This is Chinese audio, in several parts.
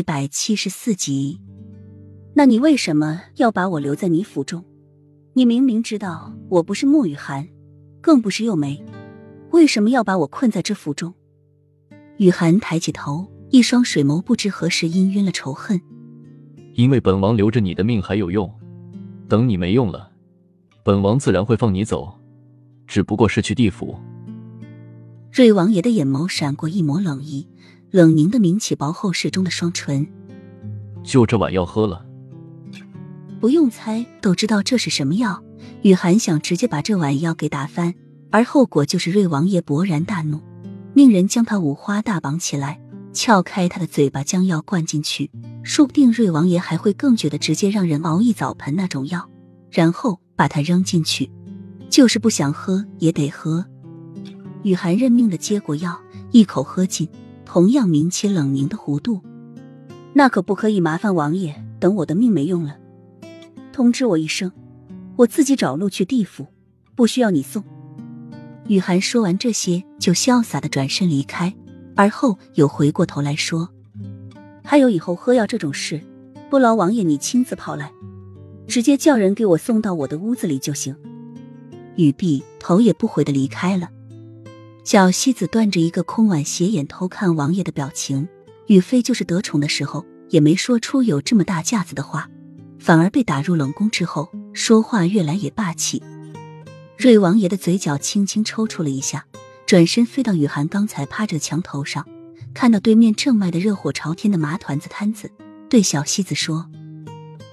一百七十四集。那你为什么要把我留在你府中？你明明知道我不是莫雨涵，更不是幼梅，为什么要把我困在这府中？雨涵抬起头，一双水眸不知何时氤氲了仇恨。因为本王留着你的命还有用，等你没用了，本王自然会放你走，只不过是去地府。瑞王爷的眼眸闪过一抹冷意，冷凝的抿起薄厚适中的双唇。就这碗药喝了。不用猜都知道这是什么药。雨涵想直接把这碗药给打翻，而后果就是瑞王爷勃然大怒，命人将他五花大绑起来，撬开他的嘴巴，将药灌进去。说不定瑞王爷还会更觉得直接让人熬一澡盆那种药，然后把它扔进去，就是不想喝也得喝。雨涵认命的接过药，一口喝尽，同样抿起冷凝的弧度。那可不可以麻烦王爷，等我的命没用了。通知我一声，我自己找路去地府，不需要你送。雨涵说完这些，就潇洒的转身离开，而后又回过头来说：“还有以后喝药这种事，不劳王爷你亲自跑来，直接叫人给我送到我的屋子里就行。”雨碧头也不回的离开了。小西子端着一个空碗，斜眼偷看王爷的表情。宇飞就是得宠的时候，也没说出有这么大架子的话。反而被打入冷宫之后，说话越来越霸气。瑞王爷的嘴角轻轻抽搐了一下，转身飞到雨涵刚才趴着的墙头上，看到对面正卖的热火朝天的麻团子摊子，对小西子说：“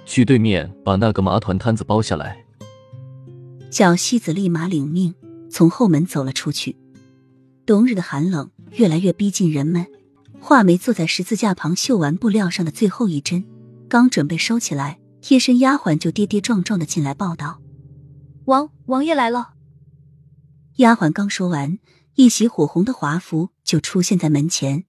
去对面把那个麻团摊子包下来。”小西子立马领命，从后门走了出去。冬日的寒冷越来越逼近人们，画眉坐在十字架旁绣完布料上的最后一针，刚准备收起来。贴身丫鬟就跌跌撞撞的进来报道：“王王爷来了。”丫鬟刚说完，一袭火红的华服就出现在门前。